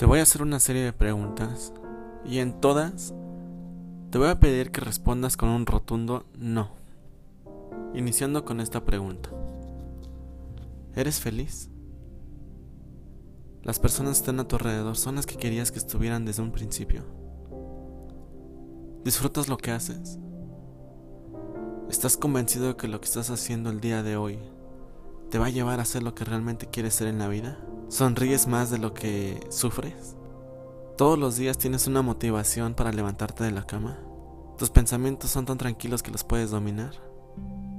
Te voy a hacer una serie de preguntas y en todas te voy a pedir que respondas con un rotundo no. Iniciando con esta pregunta. ¿Eres feliz? Las personas que están a tu alrededor son las que querías que estuvieran desde un principio. ¿Disfrutas lo que haces? ¿Estás convencido de que lo que estás haciendo el día de hoy te va a llevar a ser lo que realmente quieres ser en la vida? ¿Sonríes más de lo que sufres? ¿Todos los días tienes una motivación para levantarte de la cama? ¿Tus pensamientos son tan tranquilos que los puedes dominar?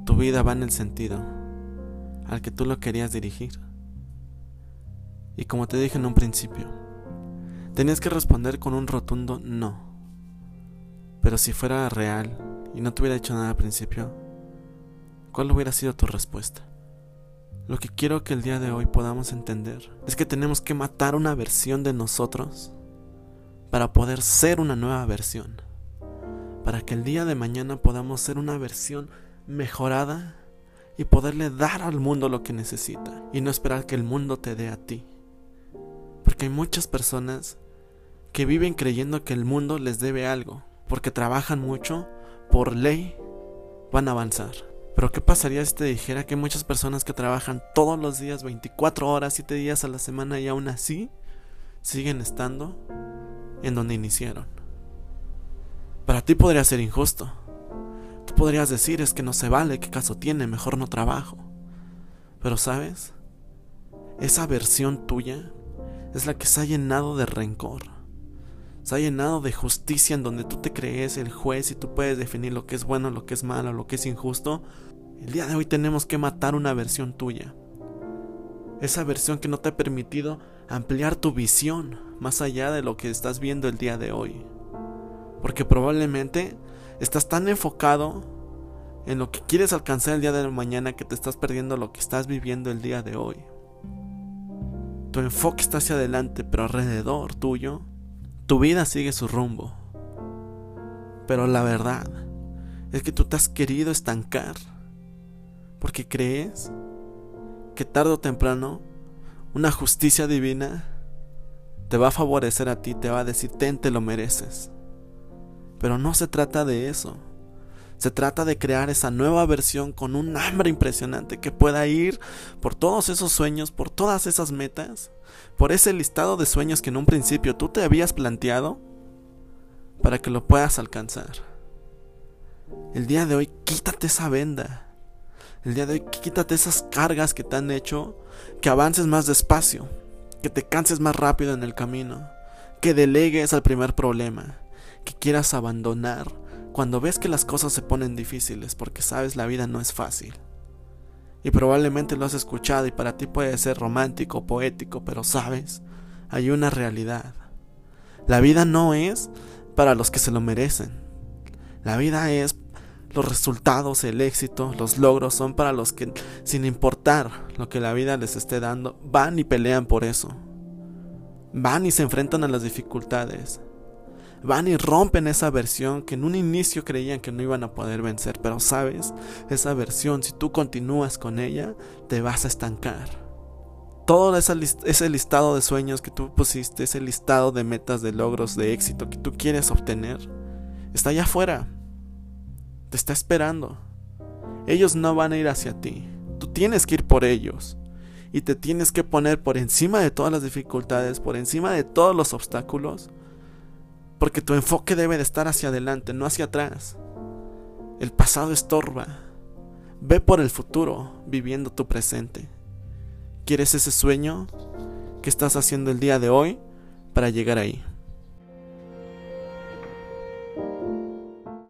¿Tu vida va en el sentido al que tú lo querías dirigir? Y como te dije en un principio, tenías que responder con un rotundo no. Pero si fuera real y no te hubiera dicho nada al principio, ¿cuál hubiera sido tu respuesta? Lo que quiero que el día de hoy podamos entender es que tenemos que matar una versión de nosotros para poder ser una nueva versión. Para que el día de mañana podamos ser una versión mejorada y poderle dar al mundo lo que necesita y no esperar que el mundo te dé a ti. Porque hay muchas personas que viven creyendo que el mundo les debe algo, porque trabajan mucho, por ley van a avanzar. Pero ¿qué pasaría si te dijera que muchas personas que trabajan todos los días, 24 horas, 7 días a la semana y aún así siguen estando en donde iniciaron? Para ti podría ser injusto. Tú podrías decir es que no se vale, qué caso tiene, mejor no trabajo. Pero sabes, esa versión tuya es la que se ha llenado de rencor. Se ha llenado de justicia en donde tú te crees el juez y tú puedes definir lo que es bueno, lo que es malo, lo que es injusto. El día de hoy tenemos que matar una versión tuya. Esa versión que no te ha permitido ampliar tu visión más allá de lo que estás viendo el día de hoy. Porque probablemente estás tan enfocado en lo que quieres alcanzar el día de mañana que te estás perdiendo lo que estás viviendo el día de hoy. Tu enfoque está hacia adelante, pero alrededor tuyo, tu vida sigue su rumbo. Pero la verdad es que tú te has querido estancar porque crees que tarde o temprano una justicia divina te va a favorecer a ti, te va a decir, ten, te lo mereces. Pero no se trata de eso. Se trata de crear esa nueva versión con un hambre impresionante que pueda ir por todos esos sueños, por todas esas metas, por ese listado de sueños que en un principio tú te habías planteado para que lo puedas alcanzar. El día de hoy quítate esa venda. El día de hoy quítate esas cargas que te han hecho que avances más despacio, que te canses más rápido en el camino, que delegues al primer problema, que quieras abandonar cuando ves que las cosas se ponen difíciles porque sabes la vida no es fácil. Y probablemente lo has escuchado y para ti puede ser romántico, poético, pero sabes, hay una realidad. La vida no es para los que se lo merecen. La vida es los resultados, el éxito, los logros son para los que, sin importar lo que la vida les esté dando, van y pelean por eso. Van y se enfrentan a las dificultades van y rompen esa versión que en un inicio creían que no iban a poder vencer, pero sabes, esa versión, si tú continúas con ella, te vas a estancar. Todo ese listado de sueños que tú pusiste, ese listado de metas, de logros, de éxito que tú quieres obtener, está allá afuera. Te está esperando. Ellos no van a ir hacia ti. Tú tienes que ir por ellos. Y te tienes que poner por encima de todas las dificultades, por encima de todos los obstáculos, porque tu enfoque debe de estar hacia adelante, no hacia atrás. El pasado estorba. Ve por el futuro, viviendo tu presente. ¿Quieres ese sueño? ¿Qué estás haciendo el día de hoy para llegar ahí?